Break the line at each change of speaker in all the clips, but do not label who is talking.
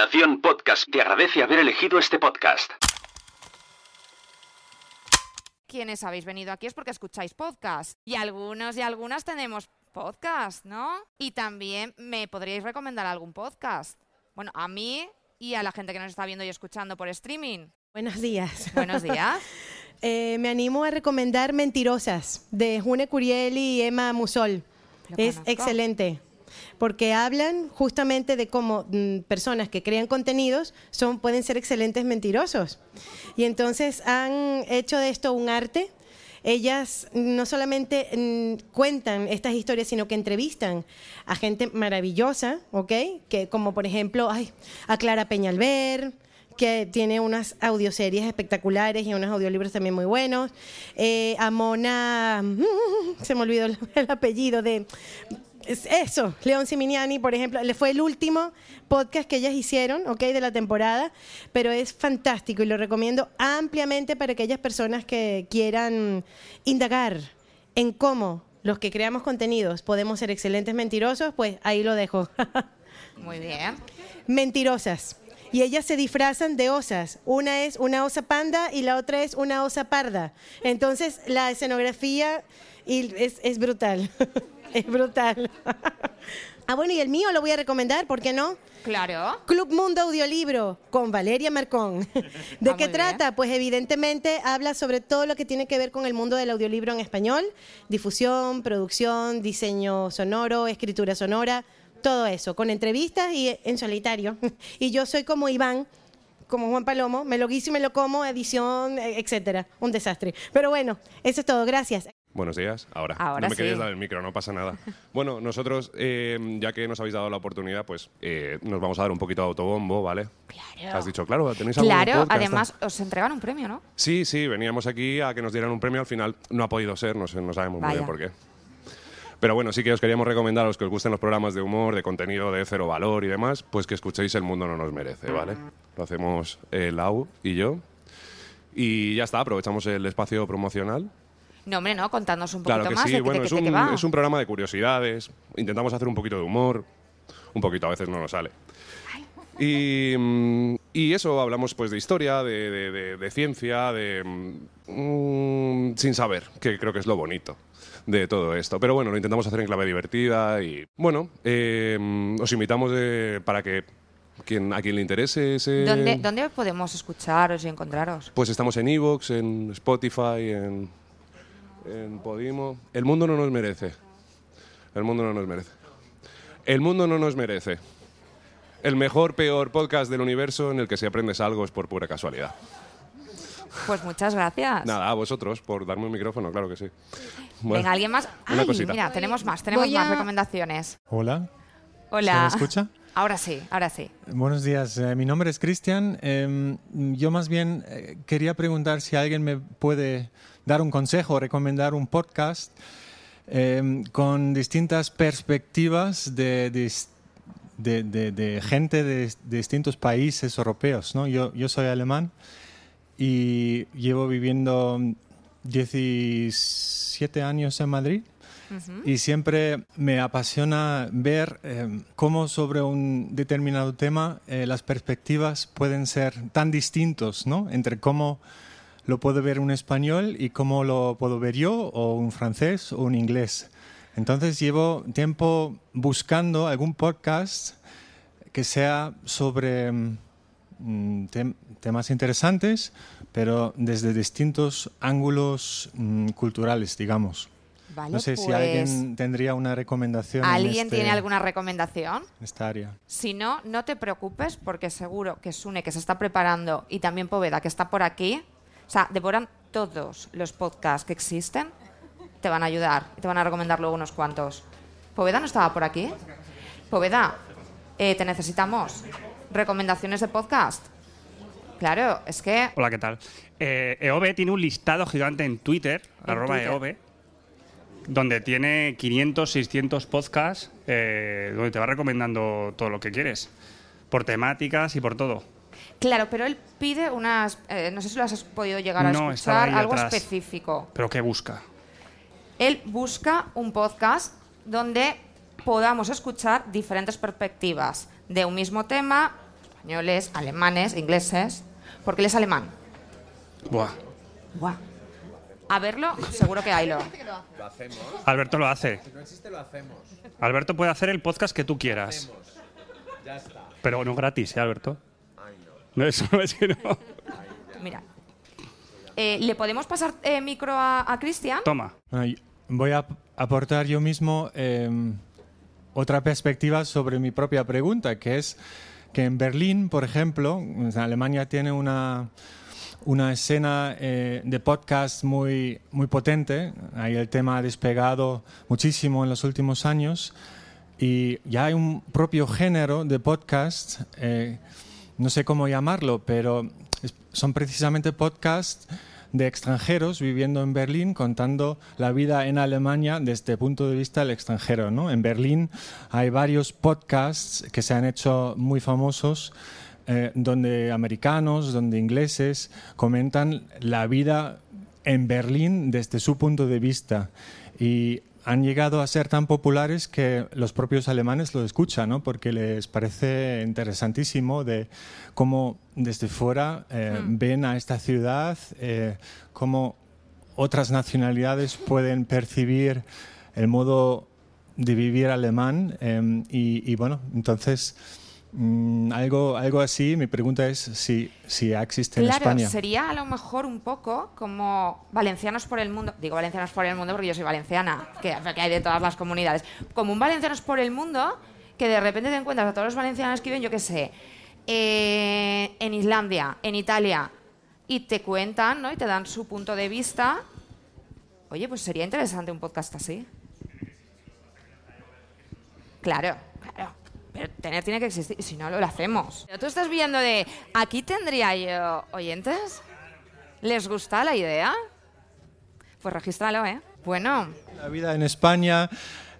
Nación Podcast te agradece haber elegido este podcast.
Quienes habéis venido aquí es porque escucháis podcast. Y algunos y algunas tenemos podcast, ¿no? Y también me podríais recomendar algún podcast. Bueno, a mí y a la gente que nos está viendo y escuchando por streaming.
Buenos días.
Buenos días.
Eh, me animo a recomendar Mentirosas de June Curiel y Emma Musol.
Lo
Es
conozco.
excelente. Porque hablan justamente de cómo mm, personas que crean contenidos son, pueden ser excelentes mentirosos. Y entonces han hecho de esto un arte. Ellas no solamente mm, cuentan estas historias, sino que entrevistan a gente maravillosa, ¿ok? Que como por ejemplo, ay, a Clara Peñalver, que tiene unas audioseries espectaculares y unos audiolibros también muy buenos. Eh, a Mona, se me olvidó el, el apellido de... es Eso, León Siminiani, por ejemplo, le fue el último podcast que ellas hicieron, ¿ok? De la temporada, pero es fantástico y lo recomiendo ampliamente para aquellas personas que quieran indagar en cómo los que creamos contenidos podemos ser excelentes mentirosos, pues ahí lo dejo.
Muy bien.
mentirosas. Y ellas se disfrazan de osas. Una es una osa panda y la otra es una osa parda. Entonces la escenografía es brutal. es brutal. ah, bueno, y el mío lo voy a recomendar, ¿por qué no?
Claro.
Club Mundo Audiolibro con Valeria Marcón. ¿De
Ah,
qué
muy
trata? Pues evidentemente habla sobre todo lo que tiene que ver con el mundo del audiolibro en español, difusión, producción, diseño sonoro, escritura sonora, todo eso, con entrevistas y en solitario. Y yo soy como Iván, como Juan Palomo, me lo guiso y me lo como, edición, eh, etcétera. Un desastre. Pero bueno, eso es todo. Gracias.
Buenos días, ahora.
Ahora
no me querías
sí.
dar el micro, no pasa nada. Bueno, nosotros, eh, ya que nos habéis dado la oportunidad, pues eh, nos vamos a dar un poquito de autobombo, ¿vale?
Claro.
Has dicho, claro, tenéis algún
Claro,
podcast?
además os entregan un premio, ¿no?
Sí, sí, veníamos aquí a que nos dieran un premio, al final no ha podido ser, no, sé, no sabemos muy
Vaya.
bien por qué. Pero bueno, sí que os queríamos recomendar a los que os gusten los programas de humor, de contenido de cero valor y demás, pues que escuchéis El Mundo No Nos Merece, ¿vale? Lo hacemos eh, Lau y yo. Y ya está, aprovechamos el espacio promocional.
No, hombre, no, contadnos un poquito
Claro que
más
sí,
de,
bueno, es un,
va.
es un programa de curiosidades. Intentamos hacer un poquito de humor. Un poquito, a veces no nos sale. Y, mm, y eso, hablamos pues de historia, de, de- de- de ciencia, de... mm, sin saber, que creo que es lo bonito de todo esto. Pero bueno, lo intentamos hacer en clave divertida y bueno, eh, os invitamos para que quien, a quien le interese ese...
¿Dónde, ¿Dónde podemos escucharos y encontraros?
Pues estamos en Evox, en Spotify, en, en Podimo. El mundo no nos merece. El mundo no nos merece. El mundo no nos merece. El mejor, peor podcast del universo en el que si aprendes algo es por pura casualidad.
Pues muchas gracias.
Nada, a vosotros por darme un micrófono, claro que sí. Bueno,
Venga, ¿alguien más?
una
Ay,
cosita.
mira, tenemos más, tenemos
voy
más
a-
recomendaciones.
Hola,
Hola.
¿se me escucha?
Ahora sí, ahora sí.
Buenos días, eh, mi nombre es Cristian. Em, yo más bien eh, quería preguntar si alguien me puede dar un consejo recomendar un podcast em, con distintas perspectivas de, gente de, distintos países europeos. ¿no? Yo soy alemán y llevo viviendo 17 años en Madrid. Y siempre me apasiona ver eh, cómo sobre un determinado tema eh, las perspectivas pueden ser tan distintos, ¿no? Entre cómo lo puedo ver un español y cómo lo puedo ver yo, o un francés o un inglés. Entonces llevo tiempo buscando algún podcast que sea sobre mm, tem- temas interesantes, pero desde distintos ángulos mm, culturales, digamos.
Vale,
No sé si
pues,
alguien tendría una recomendación. en
¿Alguien
este-
tiene alguna recomendación?
en esta área.
Si no, no te preocupes porque seguro que Sune, que se está preparando, y también Poveda, que está por aquí, o sea, devoran todos los podcasts que existen, te van a ayudar y te van a recomendar luego unos cuantos. ¿Poveda no estaba por aquí? Poveda, eh, te necesitamos. ¿Recomendaciones de podcast? Claro, es que...
Hola, ¿qué tal? Eh, EOB tiene un listado gigante en Twitter,
En
arroba
Twitter.
EOB, donde tiene 500, 600 podcasts, eh, donde te va recomendando todo lo que quieres, por temáticas y por todo.
Claro, pero él pide unas... eh, no sé si lo has podido llegar a
No,
escuchar, algo
atrás.
específico.
¿Pero qué busca?
él busca un podcast donde podamos escuchar diferentes perspectivas de un mismo tema, españoles, alemanes, ingleses, porque él es alemán.
Buah.
Buah. A verlo, seguro que haylo.
Alberto lo hace. Alberto puede hacer el podcast que tú quieras. Pero no gratis, ¿eh, Alberto? No, eso es que no.
Mira. Eh, ¿Le podemos pasar eh, micro a, a Cristian?
Toma.
Voy a aportar yo mismo eh, otra perspectiva sobre mi propia pregunta, que es que en Berlín, por ejemplo, Alemania tiene una, una escena eh, de podcast muy, muy potente. Ahí el tema ha despegado muchísimo en los últimos años y ya hay un propio género de podcast, eh, no sé cómo llamarlo, pero son precisamente podcasts de extranjeros viviendo en Berlín contando la vida en Alemania desde el punto de vista del extranjero. ¿no? En Berlín hay varios podcasts que se han hecho muy famosos eh, donde americanos, donde ingleses comentan la vida en Berlín desde su punto de vista. Y han llegado a ser tan populares que los propios alemanes lo escuchan, ¿no? porque les parece interesantísimo de cómo desde fuera eh, ven a esta ciudad, eh, cómo otras nacionalidades pueden percibir el modo de vivir alemán. eh, y, y bueno, entonces mm, algo, algo así, mi pregunta es si, si existe en
Claro,
España.
sería a lo mejor un poco como valencianos por el mundo. Digo valencianos por el mundo porque yo soy valenciana, que, que hay de todas las comunidades. Como un valencianos por el mundo que de repente te encuentras a todos los valencianos que viven, yo qué sé, eh, en Islandia, en Italia, y te cuentan, ¿no? Y te dan su punto de vista. Oye, pues sería interesante un podcast así. Claro, claro. Tener tiene que existir, si no, lo hacemos. Tú estás viendo de, ¿aquí tendría yo oyentes? ¿Les gusta la idea? Pues regístralo, ¿eh? Bueno,
La vida en España,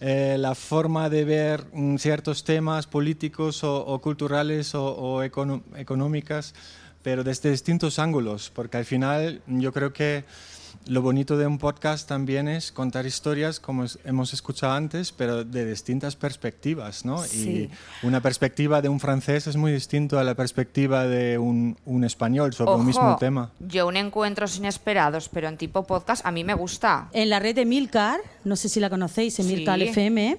eh, la forma de ver mm, ciertos temas políticos o, culturales o, o económicas, pero desde distintos ángulos, porque al final yo creo que lo bonito de un podcast también es contar historias, como hemos escuchado antes, pero de distintas perspectivas, ¿no?
Sí.
Y una perspectiva de un francés es muy distinto a la perspectiva de un, un español sobre un mismo
ojo,
tema.
yo un encuentros inesperados, pero en tipo podcast, a mí me gusta.
En la red de Milcar, no sé si la conocéis, Emilcar
Sí.
FM,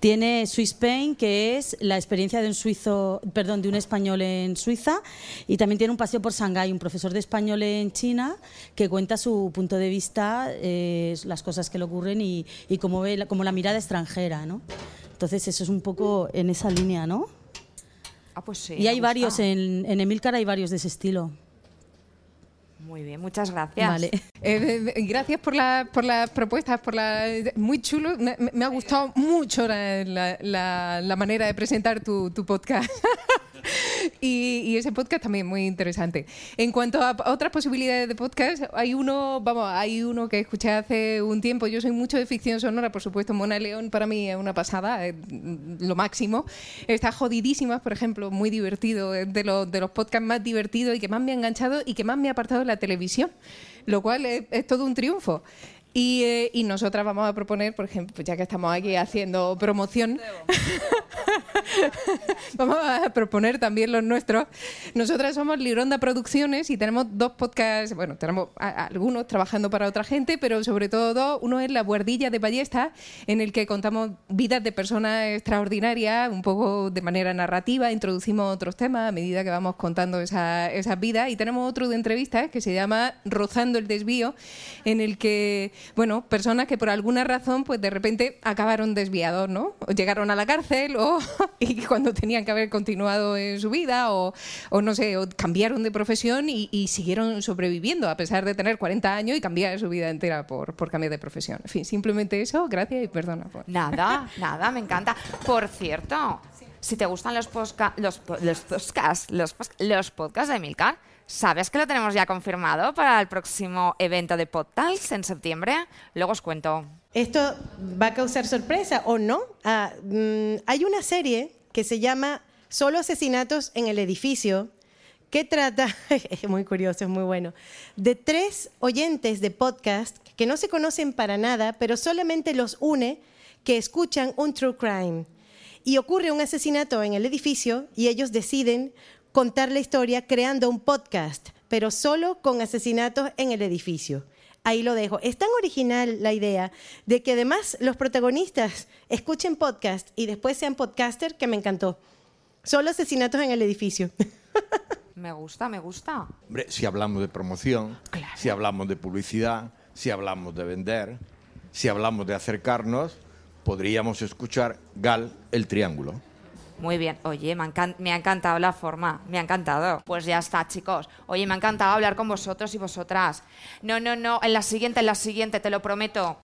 tiene Swiss Spain, que es la experiencia de un suizo, perdón, de un español en Suiza, y también tiene un paseo por Shanghái, un profesor de español en China que cuenta su punto de vista, eh, las cosas que le ocurren y, y cómo ve la, como la mirada extranjera, ¿no? Entonces eso es un poco en esa línea, ¿no?
Ah, pues sí.
y hay varios en, en Emilcar, hay varios de ese estilo.
Muy bien, muchas gracias.
Vale.
Eh, gracias por, la- por las propuestas, por la, muy chulo. Me, me- ha gustado mucho la, la- la- la manera de presentar tu, tu podcast. y, y ese podcast también muy interesante. En cuanto a otras posibilidades de podcast, hay uno, vamos, hay uno que escuché hace un tiempo. Yo soy mucho de ficción sonora, por supuesto. Mona León para mí es una pasada, lo máximo. Está jodidísimas, por ejemplo, muy divertido, es de los, de los podcasts más divertidos y que más me ha enganchado y que más me ha apartado de la televisión, lo cual es, es todo un triunfo. Y, eh, y nosotras vamos a proponer, por ejemplo, pues ya que estamos aquí haciendo promoción, vamos a proponer también los nuestros. Nosotras somos Lironda Producciones y tenemos dos podcasts, bueno, tenemos algunos trabajando para otra gente, pero sobre todo dos. Uno es La Buardilla de Ballesta, en el que contamos vidas de personas extraordinarias, un poco de manera narrativa, introducimos otros temas a medida que vamos contando esa- esas vidas. Y tenemos otro de entrevistas que se llama Rozando el Desvío, en el que, bueno, personas que por alguna razón, pues de repente acabaron desviados, ¿no? O llegaron a la cárcel o y cuando tenían que haber continuado en su vida o, o no sé, o cambiaron de profesión y, siguieron sobreviviendo a pesar de tener 40 años y cambiar su vida entera por, por cambiar de profesión. En fin, simplemente eso, gracias y perdona. por-
Nada, nada, me encanta. Por cierto, si te gustan los, los, los podcasts, los, los podcasts de Milcar, ¿sabes que lo tenemos ya confirmado para el próximo evento de Podtals en septiembre? Luego os cuento.
¿Esto va a causar sorpresa o no? Ah, mm, hay una serie que se llama Solo asesinatos en el edificio que trata, es muy curioso, es muy bueno, de tres oyentes de podcast que no se conocen para nada, pero solamente los une que escuchan un true crime. Y ocurre un asesinato en el edificio y ellos deciden contar la historia creando un podcast, pero solo con asesinatos en el edificio. Ahí lo dejo. Es tan original la idea de que además los protagonistas escuchen podcast y después sean podcaster que me encantó. Solo asesinatos en el edificio.
Me gusta, me gusta.
Hombre, si hablamos de promoción, si hablamos de publicidad, si hablamos de vender, si hablamos de acercarnos, podríamos escuchar Gal el Triángulo.
Muy bien. Oye, me, me ha encantado la forma. Me ha encantado. Pues ya está, chicos. Oye, me ha encantado hablar con vosotros y vosotras. No, no, no. En la siguiente, en la siguiente, te lo prometo.